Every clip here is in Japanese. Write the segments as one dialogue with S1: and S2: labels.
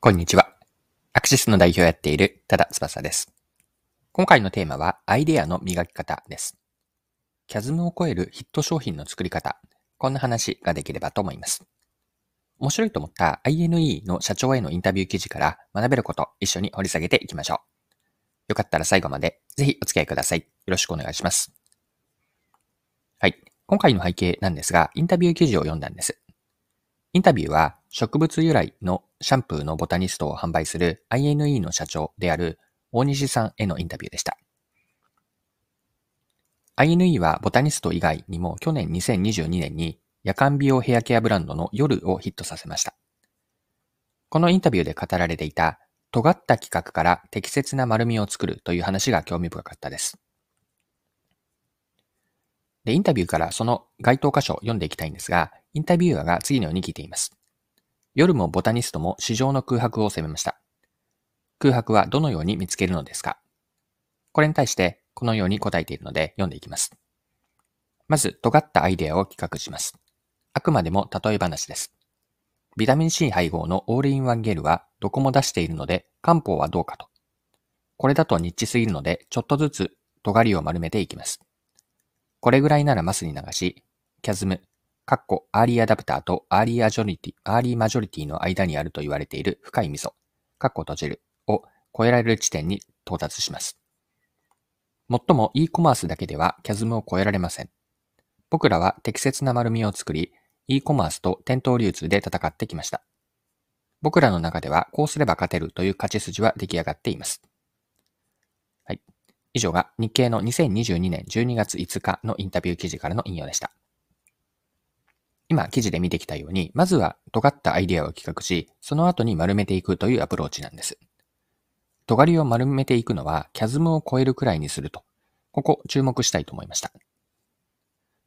S1: こんにちは。アクシスの代表をやっている多田翼です。今回のテーマはアイデアの磨き方です。キャズムを超えるヒット商品の作り方。こんな話ができればと思います。面白いと思った INE の社長へのインタビュー記事から学べること一緒に掘り下げていきましょう。よかったら最後までぜひお付き合いください。よろしくお願いします。はい。今回の背景なんですが、インタビュー記事を読んだんです。インタビューは植物由来のシャンプーのボタニストを販売する INE の社長である大西さんへのインタビューでした。INE はボタニスト以外にも去年2022年に夜間美容ヘアケアブランドの夜をヒットさせました。このインタビューで語られていた尖った企画から適切な丸みを作るという話が興味深かったです。で、インタビューからその該当箇所を読んでいきたいんですが、インタビューアーが次のように聞いています。夜もボタニストも市場の空白を責めました。空白はどのように見つけるのですか？これに対してこのように答えているので読んでいきます。まず、尖ったアイデアを企画します。あくまでも例え話です。ビタミン C 配合のオールインワンゲルはどこも出しているので漢方はどうかと。これだとニッチすぎるのでちょっとずつ尖りを丸めていきます。これぐらいならマスに流し、キャズム、カッコ、アーリーアダプターとアーリーアジョリティ、アーリーマジョリティの間にあると言われている深い溝、カッコ閉じるを超えられる地点に到達します。もっとも e コマースだけではキャズムを超えられません。僕らは適切な丸みを作り、e コマースと店頭流通で戦ってきました。僕らの中ではこうすれば勝てるという勝ち筋は出来上がっています。はい。以上が日経の2022年12月5日のインタビュー記事からの引用でした。今記事で見てきたように、まずは尖ったアイデアを企画し、その後に丸めていくというアプローチなんです。尖りを丸めていくのは、キャズムを超えるくらいにすると。ここ注目したいと思いました。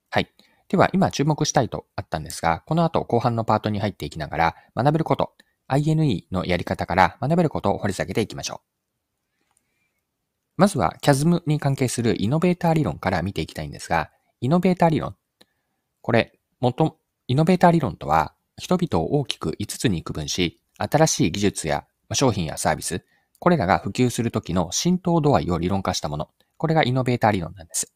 S1: はい。では、今注目したいとあったんですが、この後後半のパートに入っていきながら、学べること、INE のやり方から学べることを掘り下げていきましょう。まずは、キャズムに関係するイノベーター理論から見ていきたいんですが、イノベーター理論。これ、もと、イノベーター理論とは、人々を大きく5つに区分し、新しい技術や商品やサービス、これらが普及するときの浸透度合いを理論化したもの。これがイノベーター理論なんです。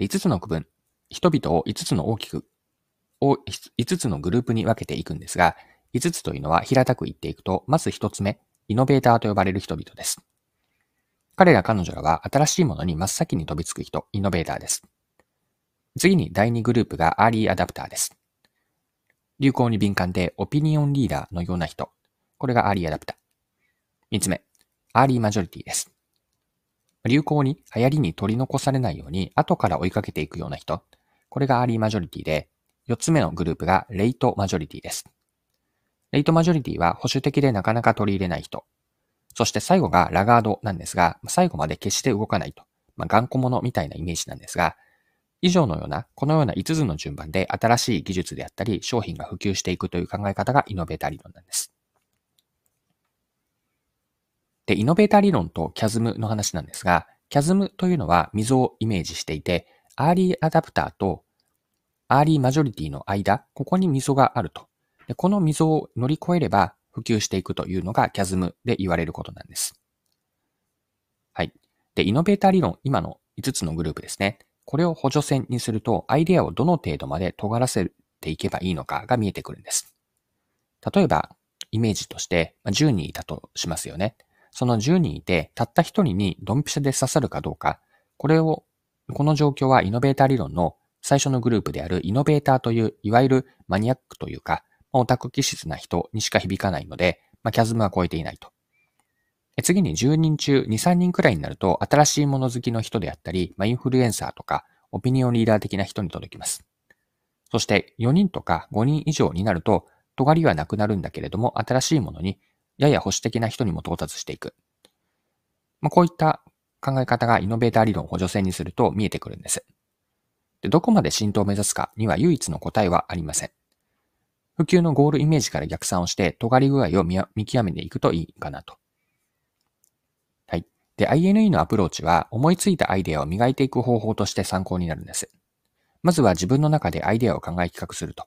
S1: 5つの区分、人々を5つの大きく、5つのグループに分けていくんですが、5つというのは平たく言っていくと、まず1つ目、イノベーターと呼ばれる人々です。彼ら彼女らは新しいものに真っ先に飛びつく人、イノベーターです。次に第2グループがアーリーアダプターです。流行に敏感でオピニオンリーダーのような人。これがアーリーアダプター。三つ目、アーリーマジョリティです。流行に流行りに取り残されないように後から追いかけていくような人。これがアーリーマジョリティで、四つ目のグループがレイトマジョリティです。レイトマジョリティは保守的でなかなか取り入れない人。そして最後がラガードなんですが、最後まで決して動かないと。まあ、頑固者みたいなイメージなんですが、以上のような、このような5つの順番で新しい技術であったり、商品が普及していくという考え方がイノベーター理論なんです。で、イノベーター理論とキャズムの話なんですが、キャズムというのは溝をイメージしていて、アーリーアダプターとアーリーマジョリティの間、ここに溝があると。でこの溝を乗り越えれば普及していくというのがキャズムで言われることなんです。はい。で、イノベーター理論、今の5つのグループですね。これを補助線にすると、アイデアをどの程度まで尖らせていけばいいのかが見えてくるんです。例えば、イメージとして10人いたとしますよね。その10人いて、たった1人にドンピシャで刺さるかどうか、これを、この状況はイノベーター理論の最初のグループであるイノベーターという、いわゆるマニアックというか、オタク気質な人にしか響かないので、まあ、キャズムは超えていないと。次に10人中2、3人くらいになると、新しいもの好きの人であったり、まあ、インフルエンサーとか、オピニオンリーダー的な人に届きます。そして4人とか5人以上になると、尖りはなくなるんだけれども、新しいものにやや保守的な人にも到達していく。まあ、こういった考え方がイノベーター理論を補助線にすると見えてくるんです。でどこまで浸透を目指すかには唯一の答えはありません。普及のゴールイメージから逆算をして、尖り具合を見極めていくといいかなと。で、INE のアプローチは思いついたアイデアを磨いていく方法として参考になるんです。まずは自分の中でアイデアを考え企画すると。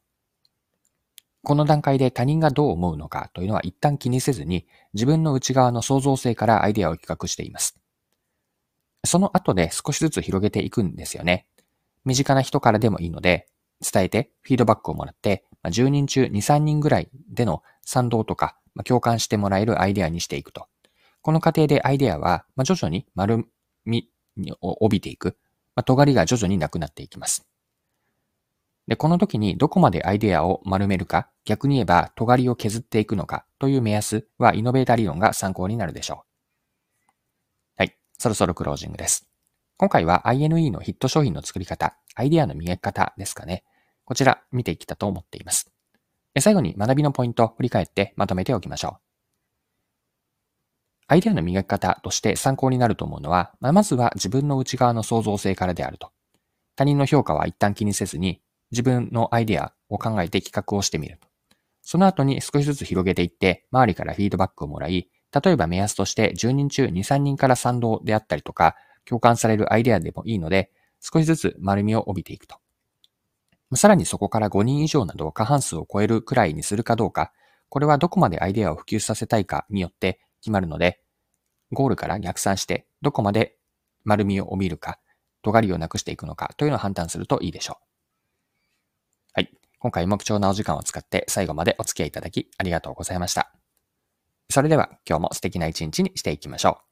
S1: この段階で他人がどう思うのかというのは一旦気にせずに自分の内側の創造性からアイデアを企画しています。その後で少しずつ広げていくんですよね。身近な人からでもいいので、伝えてフィードバックをもらって、10人中2、3人ぐらいでの賛同とか共感してもらえるアイデアにしていくと。この過程でアイデアはま徐々に丸みを帯びていくま。尖りが徐々になくなっていきます。で、この時にどこまでアイデアを丸めるか、逆に言えば尖りを削っていくのかという目安はイノベータ理論が参考になるでしょう。はい。そろそろクロージングです。今回は INE のヒット商品の作り方、アイデアの磨き方ですかね。こちら見ていきたと思っています。最後に学びのポイントを振り返ってまとめておきましょう。アイデアの磨き方として参考になると思うのは、まずは自分の内側の創造性からであると。他人の評価は一旦気にせずに、自分のアイデアを考えて企画をしてみると。その後に少しずつ広げていって、周りからフィードバックをもらい、例えば目安として10人中2、3人から賛同であったりとか、共感されるアイデアでもいいので、少しずつ丸みを帯びていくと。さらにそこから5人以上など過半数を超えるくらいにするかどうか、これはどこまでアイデアを普及させたいかによって決まるので、ゴールから逆算してどこまで丸みを帯びるか、尖りをなくしていくのかというのを判断するといいでしょう。はい。今回も貴重なお時間を使って最後までお付き合いいただきありがとうございました。それでは今日も素敵な一日にしていきましょう。